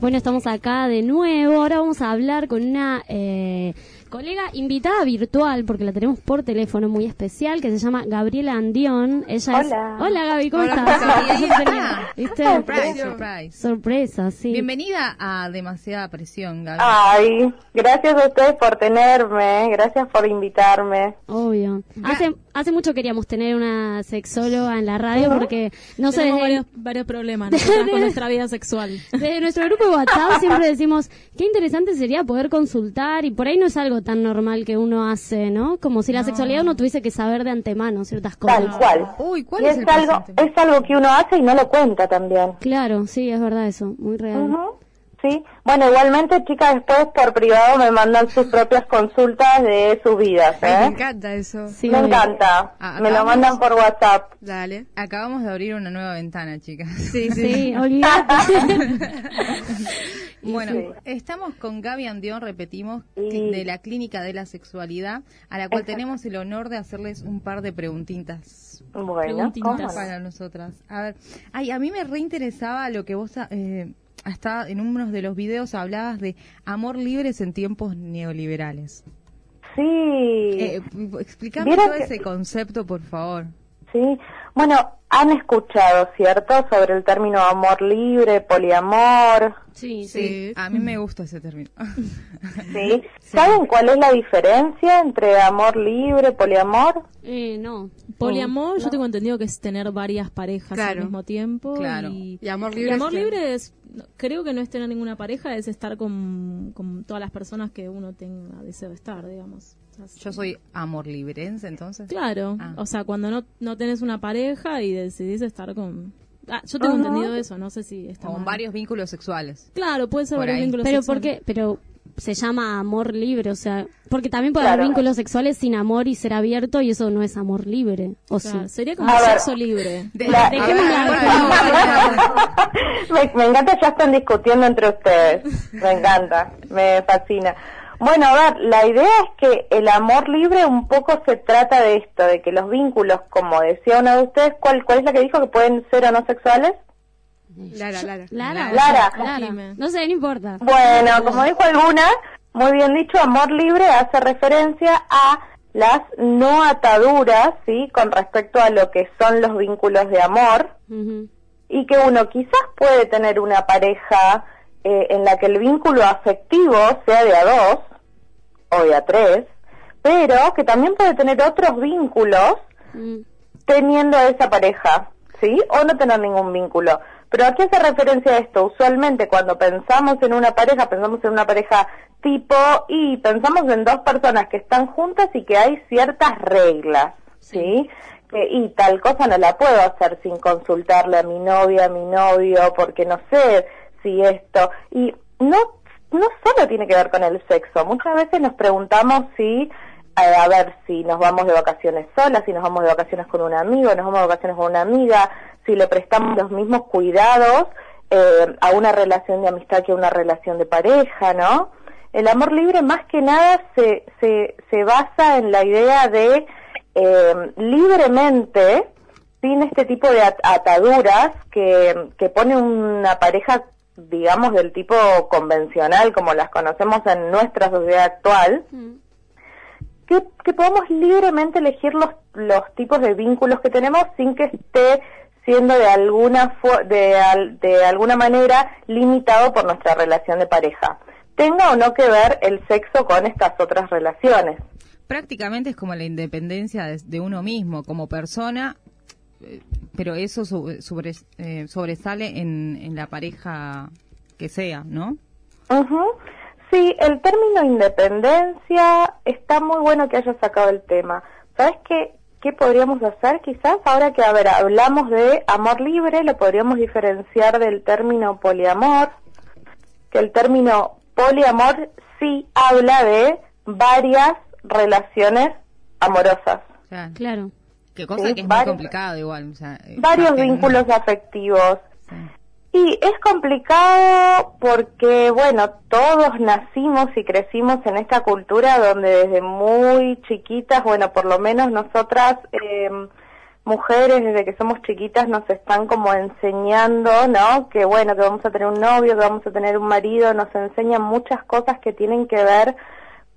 Bueno, estamos acá de nuevo. Ahora vamos a hablar con una eh, colega invitada virtual, porque la tenemos por teléfono muy especial, que se llama Gabriela Andión. Ella Hola. Es... Hola Gaby, ¿cómo Hola, estás? ¿Viste? Surprise, surprise. Sorpresa, sí. Bienvenida a Demasiada Presión, Gaby. Ay, gracias a ustedes por tenerme, gracias por invitarme. Obvio. Hace, hace mucho queríamos tener una sexóloga en la radio porque no sé, Tenemos desde, varios, varios problemas con nuestra vida sexual. desde nuestro grupo de WhatsApp siempre decimos qué interesante sería poder consultar y por ahí no es algo tan normal que uno hace, ¿no? Como si la sexualidad uno tuviese que saber de antemano ciertas cosas. Tal cual. Uy, ¿cuál Y es, es el algo, presente? es algo que uno hace y no lo cuenta también. Claro, sí, es verdad eso, muy real. Ujú, Sí, bueno, igualmente, chicas, después por privado me mandan sus propias consultas de sus vidas, Ay, me ¿eh? encanta eso. Sí, me encanta. Ah, me lo mandan por WhatsApp. Dale. Acabamos de abrir una nueva ventana, chicas. Sí, Sí, olvídate. Bueno, Sí. estamos con Gaby Andión, repetimos, Sí. de la Clínica de la Sexualidad, a la cual tenemos el honor de hacerles un par de preguntitas Bueno, Preguntitas. para nosotras. A ver, ay, a mí me reinteresaba lo que vos eh, hasta en uno de los videos hablabas de amor libres en tiempos neoliberales. Sí. Eh, explícame todo que- ese concepto, por favor. Sí, bueno, han escuchado, ¿cierto?, sobre el término amor libre, poliamor, Sí, sí. A mí me gusta ese término. ¿sí? ¿Saben cuál es la diferencia entre amor libre, poliamor? Eh, no. Poliamor, yo tengo entendido que es tener varias parejas Claro. al mismo tiempo. Claro. Y, Y amor y libre amor es que- libre es, no, creo que no es tener ninguna pareja, es estar con, con todas las personas que uno tenga deseo de estar, digamos. Sea, Yo soy amor librense, entonces. Claro, Ah. o sea, cuando no, no tenés una pareja y decidís estar con... Ah, yo tengo Ajá. entendido eso, no sé si está Con mal. varios vínculos sexuales. Claro, puede ser Por varios ahí. vínculos Pero sexuales. porque, pero se llama amor libre, o sea, porque también puede Claro. haber vínculos sexuales sin amor y ser abierto y eso no es amor libre, o Claro, sí. sería como A ver. sexo libre. De- La- me encanta, ya están discutiendo entre ustedes. Me encanta, me fascina. Bueno, a ver, la idea es que el amor libre un poco se trata de esto, de que los vínculos, como decía uno de ustedes, ¿cuál, cuál es la que dijo que pueden ser o no sexuales? Lara, Lara. Lara, Lara. No sé, no importa. Bueno, como dijo alguna, muy bien dicho, amor libre hace referencia a las no ataduras, ¿sí? Con respecto a lo que son los vínculos de amor y que uno quizás puede tener una pareja eh, en la que el vínculo afectivo sea de a dos o de a tres, pero que también puede tener otros vínculos Mm. teniendo a esa pareja, ¿sí? O no tener ningún vínculo. Pero ¿a qué hace referencia esto? Usualmente cuando pensamos en una pareja, pensamos en una pareja tipo y pensamos en dos personas que están juntas y que hay ciertas reglas, ¿sí? Que, y tal cosa no la puedo hacer sin consultarle a mi novia, a mi novio, porque no sé si esto... Y no, no solo tiene que ver con el sexo, muchas veces nos preguntamos si eh, a ver si nos vamos de vacaciones solas, si nos vamos de vacaciones con un amigo, nos vamos de vacaciones con una amiga, si le prestamos los mismos cuidados eh, a una relación de amistad que a una relación de pareja, ¿no? El amor libre más que nada se, se, se basa en la idea de eh, libremente, sin este tipo de at- ataduras que, que pone una pareja, digamos, del tipo convencional, como las conocemos en nuestra sociedad actual, Mm. que, que podamos libremente elegir los, los tipos de vínculos que tenemos sin que esté siendo de alguna de, al- de alguna manera limitado por nuestra relación de pareja. Tenga o no que ver el sexo con estas otras relaciones. Prácticamente es como la independencia de, de uno mismo como persona, pero eso sobre- eh, sobresale en, en la pareja que sea, ¿no? Ujú. Sí, el término independencia está muy bueno que hayas sacado el tema. ¿Sabes qué, qué podríamos hacer quizás? Ahora que, a ver, hablamos de amor libre, lo podríamos diferenciar del término poliamor, que el término poliamor sí habla de varias relaciones amorosas, Claro. Que cosa Sí, que es muy varios- complicado igual. o sea, eh, varios vínculos afectivos. Sí. Y es complicado porque, bueno, todos nacimos y crecimos en esta cultura donde desde muy chiquitas, bueno, por lo menos nosotras, eh, mujeres desde que somos chiquitas nos están como enseñando, ¿no? Que bueno, que vamos a tener un novio, que vamos a tener un marido, nos enseñan muchas cosas que tienen que ver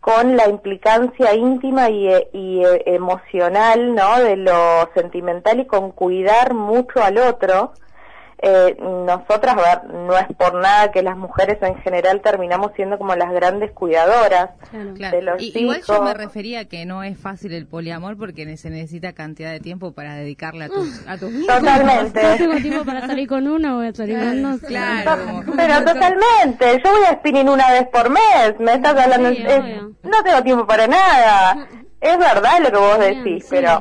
con la implicancia íntima y, y eh, emocional, ¿no? De lo sentimental y con cuidar mucho al otro eh, nosotras, ver, no es por nada que las mujeres en general terminamos siendo como las grandes cuidadoras de los y, Igual yo me refería que no es fácil el poliamor porque se necesita cantidad de tiempo para dedicarle a tus a tus Totalmente. No tengo tiempo para salir con uno, voy a salir con dos. Claro. Pero totalmente. Yo voy a spinning una vez por mes. Me estás hablando... no tengo tiempo para nada. Es verdad lo que vos decís, pero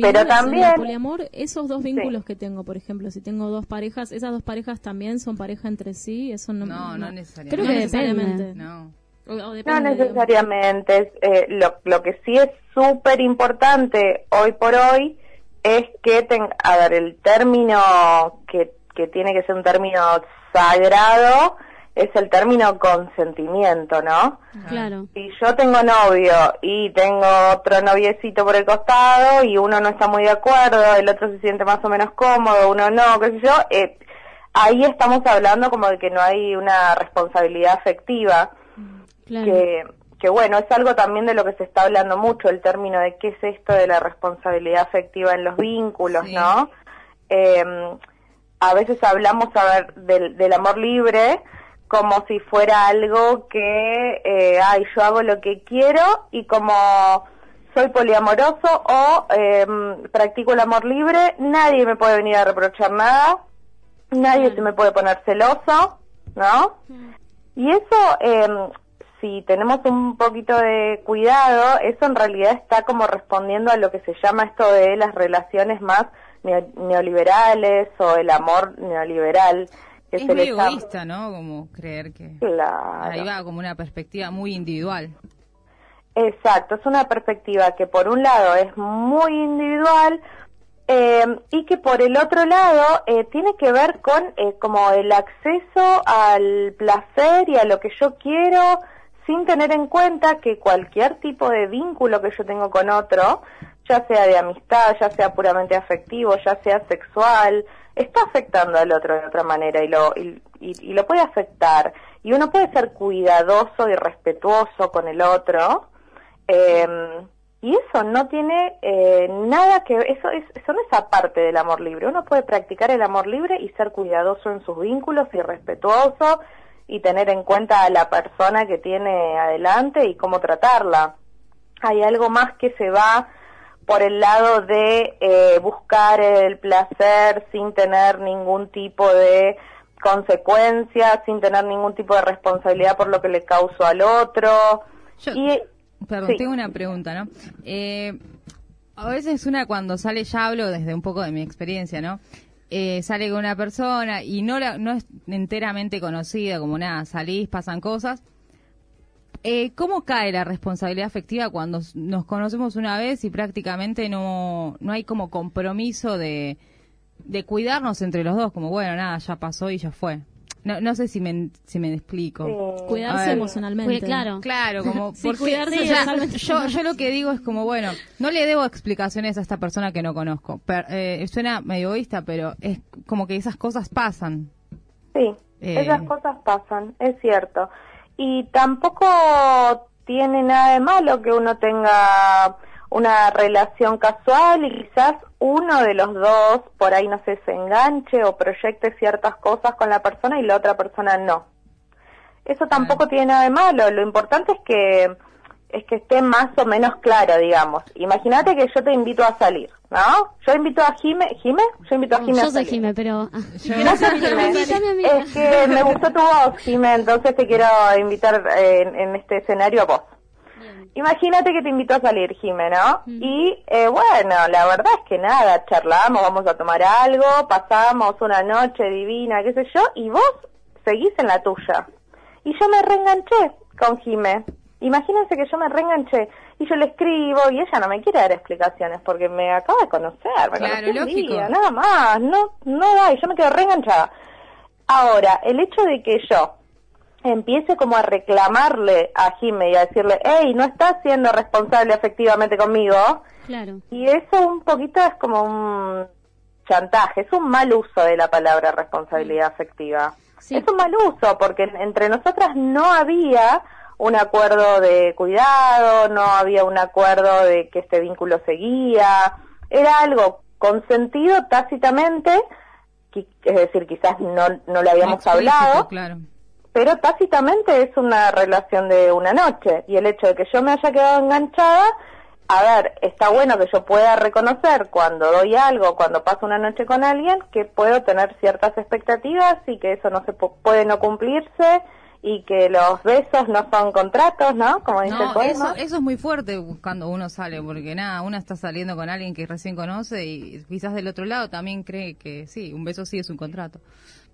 pero también el poliamor esos dos vínculos que tengo por ejemplo si tengo dos parejas esas dos parejas también son pareja entre sí eso no no, no, necesariamente. Creo que necesariamente no. No necesariamente eh, lo, lo que sí es súper importante hoy por hoy es que ten, a ver el término que que tiene que ser un término sagrado es el término consentimiento, ¿no? Claro. Si yo tengo novio y tengo otro noviecito por el costado y uno no está muy de acuerdo, el otro se siente más o menos cómodo, uno no, qué sé yo, eh, ahí estamos hablando como de que no hay una responsabilidad afectiva. Claro. Que, que bueno, es algo también de lo que se está hablando mucho, el término de qué es esto de la responsabilidad afectiva en los vínculos, ¿no? Eh, a veces hablamos a ver, del, del amor libre, como si fuera algo que, eh, ay, yo hago lo que quiero y como soy poliamoroso o eh, practico el amor libre, nadie me puede venir a reprochar nada, nadie se me puede poner celoso, ¿no? Y eso, eh, si tenemos un poquito de cuidado, eso en realidad está como respondiendo a lo que se llama esto de las relaciones más neoliberales o el amor neoliberal es muy egoísta, ¿no? Como creer que ahí va como una perspectiva muy individual. Exacto, es una perspectiva que por un lado es muy individual eh, y que por el otro lado eh, tiene que ver con eh, como el acceso al placer y a lo que yo quiero sin tener en cuenta que cualquier tipo de vínculo que yo tengo con otro, ya sea de amistad, ya sea puramente afectivo, ya sea sexual, está afectando al otro de otra manera y lo, y, y, lo puede afectar. Y uno puede ser cuidadoso y respetuoso con el otro. Eh, y eso no tiene eh, nada que eso es eso no es aparte del amor libre uno puede practicar el amor libre y ser cuidadoso en sus vínculos y respetuoso y tener en cuenta a la persona que tiene adelante y cómo tratarla hay algo más que se va por el lado de eh, buscar el placer sin tener ningún tipo de consecuencia, sin tener ningún tipo de responsabilidad por lo que le causó al otro. y, perdón, tengo una pregunta, ¿no? Eh, a veces una cuando sale, ya hablo desde un poco de mi experiencia, ¿no? Eh, sale con una persona y no, la, no es enteramente conocida, como nada, salís, pasan cosas, eh, ¿Cómo cae la responsabilidad afectiva cuando nos conocemos una vez y prácticamente no, no hay como compromiso de, de cuidarnos entre los dos? Como, bueno, nada, ya pasó y ya fue. No, no sé si me, si me explico. Cuidarse emocionalmente. claro. Claro, como por cuidarse yo, yo lo que digo es como, bueno, no le debo explicaciones a esta persona que no conozco. eh, suena medio egoísta, pero es como que esas cosas pasan. Sí, eh, esas cosas pasan, es cierto y tampoco tiene nada de malo que uno tenga una relación casual y quizás uno de los dos por ahí no sé, se enganche o proyecte ciertas cosas con la persona y la otra persona no. Eso tampoco tiene nada de malo, lo importante es que es que esté más o menos claro, digamos. Imagínate que yo te invito a salir, ¿no? Yo invito a Jime, ¿Jime? Yo invito a Jime Yo a soy salir. Jime, pero... Ah. Gracias, Jime. Es que me gustó tu voz, Jime, entonces te quiero invitar en, en este escenario a vos. Imagínate que te invito a salir, Jime, ¿no? Y eh, bueno, la verdad es que nada, charlamos, vamos a tomar algo, pasamos una noche divina, qué sé yo, y vos seguís en la tuya. Y yo me reenganché con Jime. Imagínense que yo me reenganché y yo le escribo y ella no me quiere dar explicaciones porque me acaba de conocer, me claro, un día, nada más, no, no da, y yo me quedo reenganchada. Ahora, el hecho de que yo empiece como a reclamarle a Jime y a decirle, hey, no estás siendo responsable efectivamente conmigo. Claro. Y eso un poquito es como un chantaje, es un mal uso de la palabra responsabilidad afectiva. Es un mal uso porque entre nosotras no había un acuerdo de cuidado, no había un acuerdo de que este vínculo seguía, era algo consentido tácitamente, es decir, quizás no, no lo habíamos hablado, claro pero tácitamente es una relación de una noche y el hecho de que yo me haya quedado enganchada, a ver, está bueno que yo pueda reconocer cuando doy algo, cuando paso una noche con alguien, que puedo tener ciertas expectativas y que eso no se puede no cumplirse y que los besos no son contratos, ¿no? Como dice el Eso, eso es muy fuerte cuando uno sale, porque nada, uno está saliendo con alguien que recién conoce y quizás del otro lado también cree que sí, un beso sí es un contrato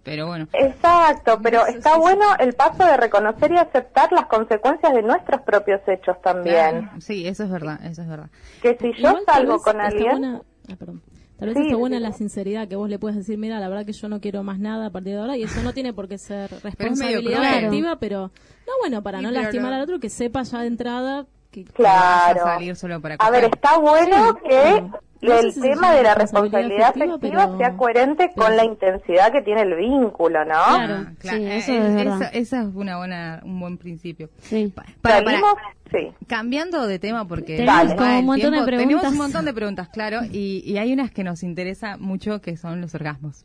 pero bueno. Exacto, pero está bueno el paso de reconocer y aceptar las consecuencias de nuestros propios hechos también. sí, eso es verdad, eso es verdad. Que si yo salgo con alguien... Ah, tal vez está buena la sinceridad que vos le puedes decir, mira, la verdad que yo no quiero más nada a partir de ahora y eso no tiene por qué ser responsabilidad activa, pero no bueno, para no lastimar al otro, que sepa ya de entrada que claro. a salir solo para A ver, está bueno que el tema de la responsabilidad afectiva sea coherente con la intensidad que tiene el vínculo, ¿no? Claro, ah, claro. eso, es es una buena, un buen principio. Sí. sí. Cambiando de tema porque tenemos un montón de preguntas. Tenemos un montón de preguntas, claro, y, y hay unas que nos interesa mucho que son los orgasmos.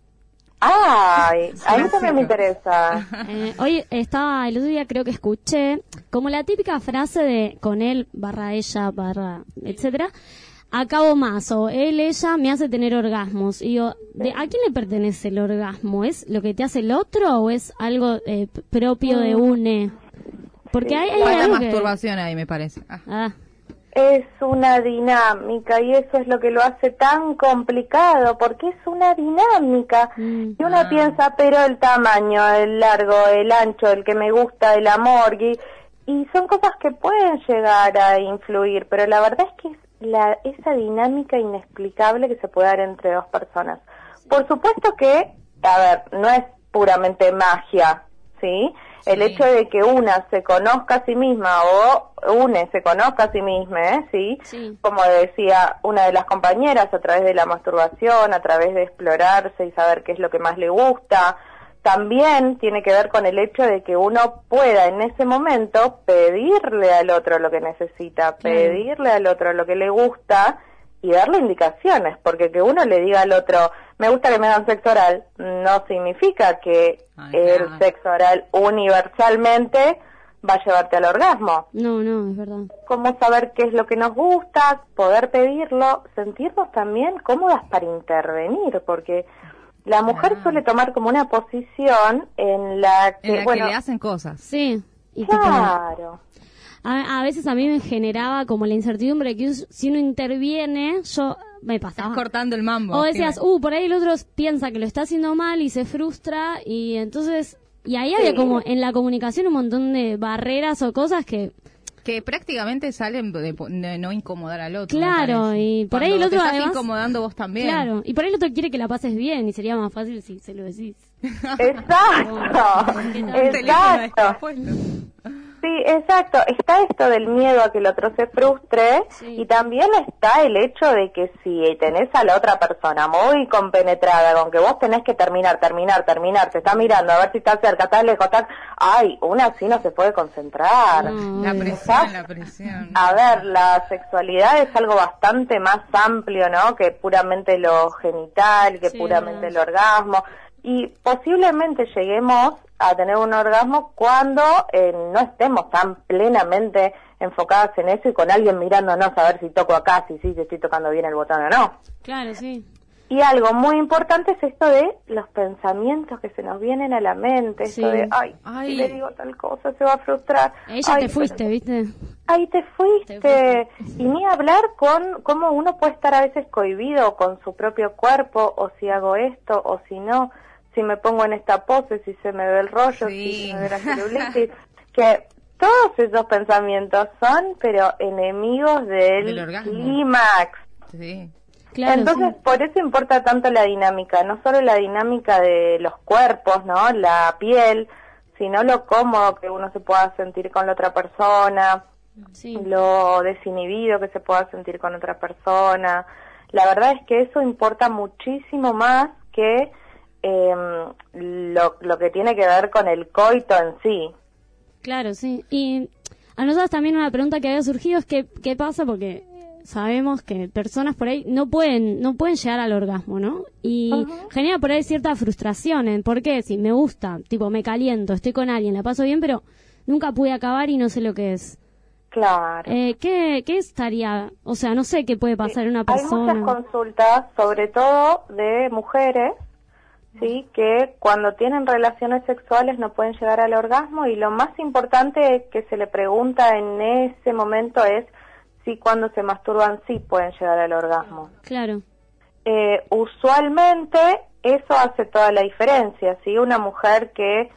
Ay, a mí también me interesa. Eh, hoy estaba, el otro día creo que escuché como la típica frase de con él barra ella barra etcétera acabo más o él, ella me hace tener orgasmos. Y yo, ¿de, ¿a quién le pertenece el orgasmo? ¿Es lo que te hace el otro o es algo eh, propio de une? Porque hay, hay masturbación ahí, me parece. Ah. ah. Es una dinámica y eso es lo que lo hace tan complicado, porque es una dinámica. Mm. Y uno ah. piensa, pero el tamaño, el largo, el ancho, el que me gusta, el amor, y, y son cosas que pueden llegar a influir, pero la verdad es que es la, esa dinámica inexplicable que se puede dar entre dos personas. Por supuesto que, a ver, no es puramente magia, ¿sí? El hecho de que una se conozca a sí misma o une se conozca a sí misma, ¿eh? ¿sí? sí. Como decía una de las compañeras, a través de la masturbación, a través de explorarse y saber qué es lo que más le gusta, también tiene que ver con el hecho de que uno pueda en ese momento pedirle al otro lo que necesita, pedirle al otro lo que le gusta y darle indicaciones, porque que uno le diga al otro, me gusta que me hagan sexo oral, no significa que el sexo oral universalmente va a llevarte al orgasmo. No, no, es verdad. Cómo saber qué es lo que nos gusta, poder pedirlo, sentirnos también cómodas para intervenir, porque la mujer ah. suele tomar como una posición en la que, bueno, le hacen cosas. Sí. claro. a, veces a mí me generaba como la incertidumbre que si uno interviene, yo me pasaba. Estás cortando el mambo. O decías, uh, por ahí el otro piensa que lo está haciendo mal y se frustra y entonces... Y ahí había como en la comunicación un montón de barreras o cosas que que prácticamente salen de, no incomodar al otro. Claro, y por ahí el otro te incomodando vos también. Claro, y por ahí el otro quiere que la pases bien y sería más fácil si se lo decís. Exacto. Exacto. Sí, exacto. Está esto del miedo a que el otro se frustre y también está el hecho de que si tenés a la otra persona muy compenetrada con que vos tenés que terminar, terminar, terminar, te está mirando a ver si está cerca, está lejos, está... Ay, una así no se puede concentrar. la presión, la presión. A ver, la sexualidad es algo bastante más amplio, ¿no? Que puramente lo genital, que puramente el orgasmo y posiblemente lleguemos a tener un orgasmo cuando eh, no estemos tan plenamente enfocadas en eso y con alguien mirándonos a ver si toco acá, si sí, si estoy tocando bien el botón o no. Claro, sí. Y algo muy importante es esto de los pensamientos que se nos vienen a la mente, esto de, ay, si le digo tal cosa, se va a frustrar. Ella te fuiste, ¿viste? Ahí te fuiste. Y ni hablar con cómo uno puede estar a veces cohibido con su propio cuerpo, o si hago esto, o si no si me pongo en esta pose, si se me ve el rollo, si se me ve la celulitis, que todos esos pensamientos son, pero enemigos del, clímax. Sí. Entonces, por eso importa tanto la dinámica, no solo la dinámica de los cuerpos, ¿no? La piel, sino lo cómodo que uno se pueda sentir con la otra persona, lo desinhibido que se pueda sentir con otra persona. La verdad es que eso importa muchísimo más que em, lo, lo que tiene que ver con el coito en sí. Claro, sí. Y a nosotros también una pregunta que había surgido es que, qué pasa porque sabemos que personas por ahí no pueden no pueden llegar al orgasmo, ¿no? Y genera por ahí cierta frustración en por qué si me gusta, tipo me caliento, estoy con alguien, la paso bien, pero nunca pude acabar y no sé lo que es. Claro. Eh, ¿qué, ¿Qué estaría? O sea, no sé qué puede pasar en una persona. Hay muchas consultas, sobre todo de mujeres, sí, que cuando tienen relaciones sexuales no pueden llegar al orgasmo y lo más importante que se le pregunta en ese momento es si cuando se masturban sí pueden llegar al orgasmo. Claro. Eh, usualmente eso hace toda la diferencia, ¿sí? Una mujer que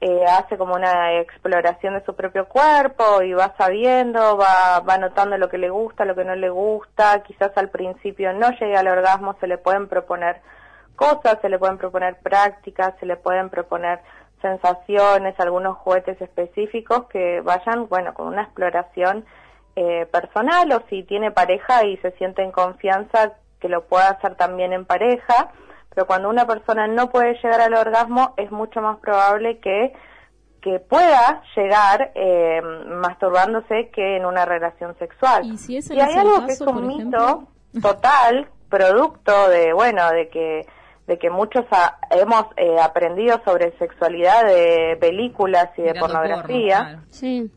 eh, hace como una exploración de su propio cuerpo y va sabiendo, va, va notando lo que le gusta, lo que no le gusta, quizás al principio no llegue al orgasmo, se le pueden proponer cosas, se le pueden proponer prácticas, se le pueden proponer sensaciones, algunos juguetes específicos que vayan, bueno, con una exploración eh, personal o si tiene pareja y se siente en confianza que lo pueda hacer también en pareja, pero cuando una persona no puede llegar al orgasmo es mucho más probable que que pueda llegar eh, masturbándose que en una relación sexual. Y, si hay algo que es un mito total, producto de, bueno, de que de que muchos hemos eh, aprendido sobre sexualidad de películas y de pornografía. Sí.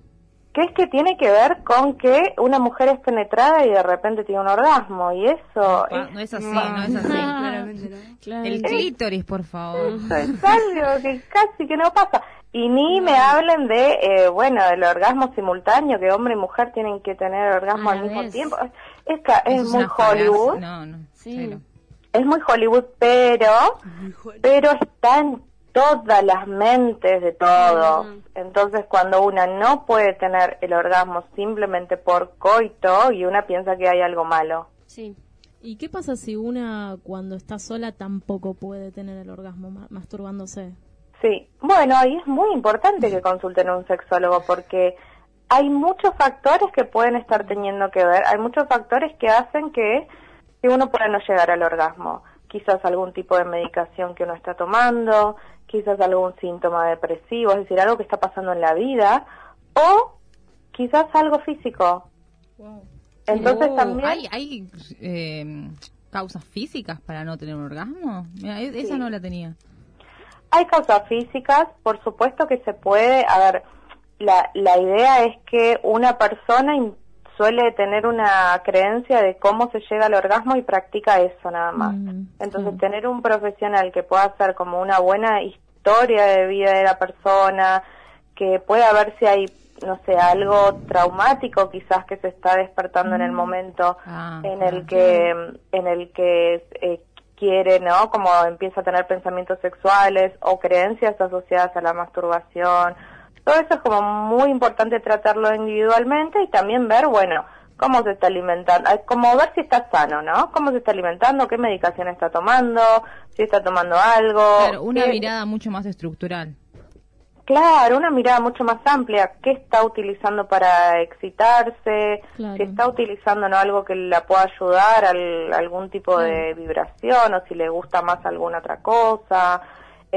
que es que tiene que ver con que una mujer es penetrada y de repente tiene un orgasmo y eso no es así no es así. El clítoris por favor. Es algo que casi que no pasa. Y ni me hablen de eh, bueno del orgasmo simultáneo que hombre y mujer tienen que tener orgasmo al mismo tiempo. Es, es, muy Hollywood. No no es muy Hollywood pero pero están todas las mentes de todos. Entonces, cuando una no puede tener el orgasmo simplemente por coito y una piensa que hay algo malo. Sí. ¿Y qué pasa si una cuando está sola tampoco puede tener el orgasmo masturbándose? Sí, bueno, ahí es muy importante que consulten a un sexólogo porque hay muchos factores que pueden estar teniendo que ver, hay muchos factores que hacen que, que uno pueda no llegar al orgasmo. Quizás algún tipo de medicación que uno está tomando, quizás algún síntoma depresivo, es decir, algo que está pasando en la vida, o quizás algo físico. Entonces oh, también... ¿Hay, hay eh, causas físicas para no tener un orgasmo? E-, esa no la tenía. Hay causas físicas, por supuesto que se puede, a ver, la, la idea es que una persona suele tener una creencia de cómo se llega al orgasmo y practica eso nada más. Mm, Entonces, tener un profesional que pueda hacer como una buena historia de vida de la persona, que pueda ver si hay, no sé, algo traumático quizás que se está despertando en el mm. momento ah, en el que en el que eh, quiere, ¿no? Como empieza a tener pensamientos sexuales o creencias asociadas a la masturbación todo eso es como muy importante tratarlo individualmente y también ver, bueno, cómo se está alimentando, como ver si está sano, ¿no? Cómo se está alimentando, qué medicación está tomando, si está tomando algo. Claro, una mirada mucho más estructural. Claro, una mirada mucho más amplia. ¿Qué está utilizando para excitarse? Si está utilizando ¿no? algo que la pueda ayudar, al, algún tipo de vibración o si le gusta más alguna otra cosa.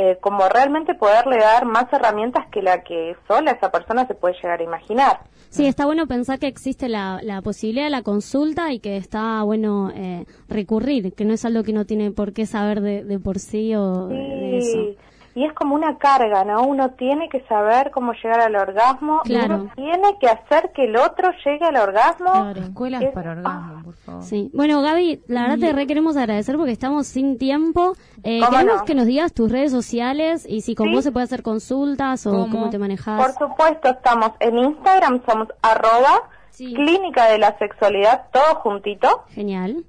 Eh, como realmente poderle dar más herramientas que la que sola esa persona se puede llegar a imaginar. Sí, está bueno pensar que existe la, la posibilidad de la consulta y que está bueno eh, recurrir, que no es algo que uno tiene por qué saber de, por sí o de eso y es como una carga, ¿no? Uno tiene que saber cómo llegar al orgasmo, claro. uno tiene que hacer que el otro llegue al orgasmo. Claro. Escuelas para orgasmo, por favor. Sí. Bueno, Gaby, la verdad te re queremos agradecer porque estamos sin tiempo. Eh, queremos que nos digas tus redes sociales y si con vos se puede hacer consultas o ¿Cómo? te manejas. Por supuesto, estamos en Instagram, somos arroba clínica de la sexualidad, todo juntito. Genial.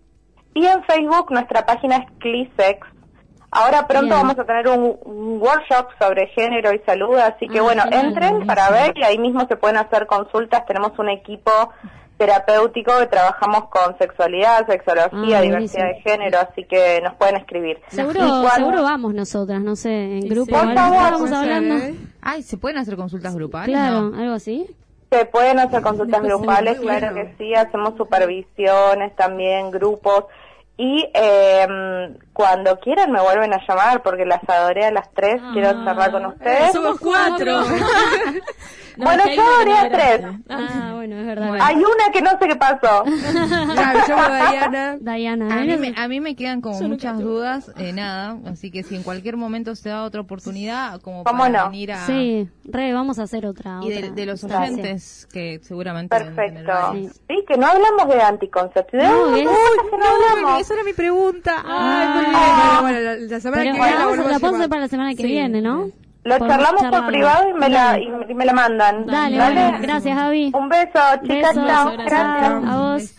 Y en Facebook nuestra página es Clisex Ahora pronto vamos a tener un, workshop sobre género y salud, así que ah, bueno, entren para ver y ahí mismo se pueden hacer consultas. Tenemos un equipo terapéutico que trabajamos con sexualidad, sexología, ah, diversidad de género, así que nos pueden escribir. Seguro, seguro vamos nosotras, no sé, en grupo. Por favor, vamos hablando. Ay, ¿se pueden hacer consultas grupales? Claro, algo así. Se pueden hacer consultas grupales, claro que sí, hacemos supervisiones también, grupos. Y eh, cuando quieran me vuelven a llamar porque las adoré a las tres, quiero charlar con ustedes. Somos cuatro. bueno, yo adoré a tres. Ah, bueno, es verdad. Hay una que no sé qué pasó. claro, yo Diana. Diana. A mí, me, a mí me quedan como muchas dudas, eh, nada, así que si en cualquier momento se da otra oportunidad, como para no? venir a... Sí, re, vamos a hacer otra. Y de, los oyentes que seguramente... Perfecto. Sí. que no hablamos de anticoncepción. No, es... no, no hablamos. esa era mi pregunta. Ah, Ay, bueno, la, semana que viene la, la hacer para la semma que viene, ¿no? Lo charlamos por privado y me, la, y, me la mandan. Dale, ¿Vale? gracias, Javi. Un beso, chicas, chao. Gracias. A vos.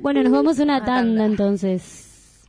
Bueno, nos vamos una tanda entonces.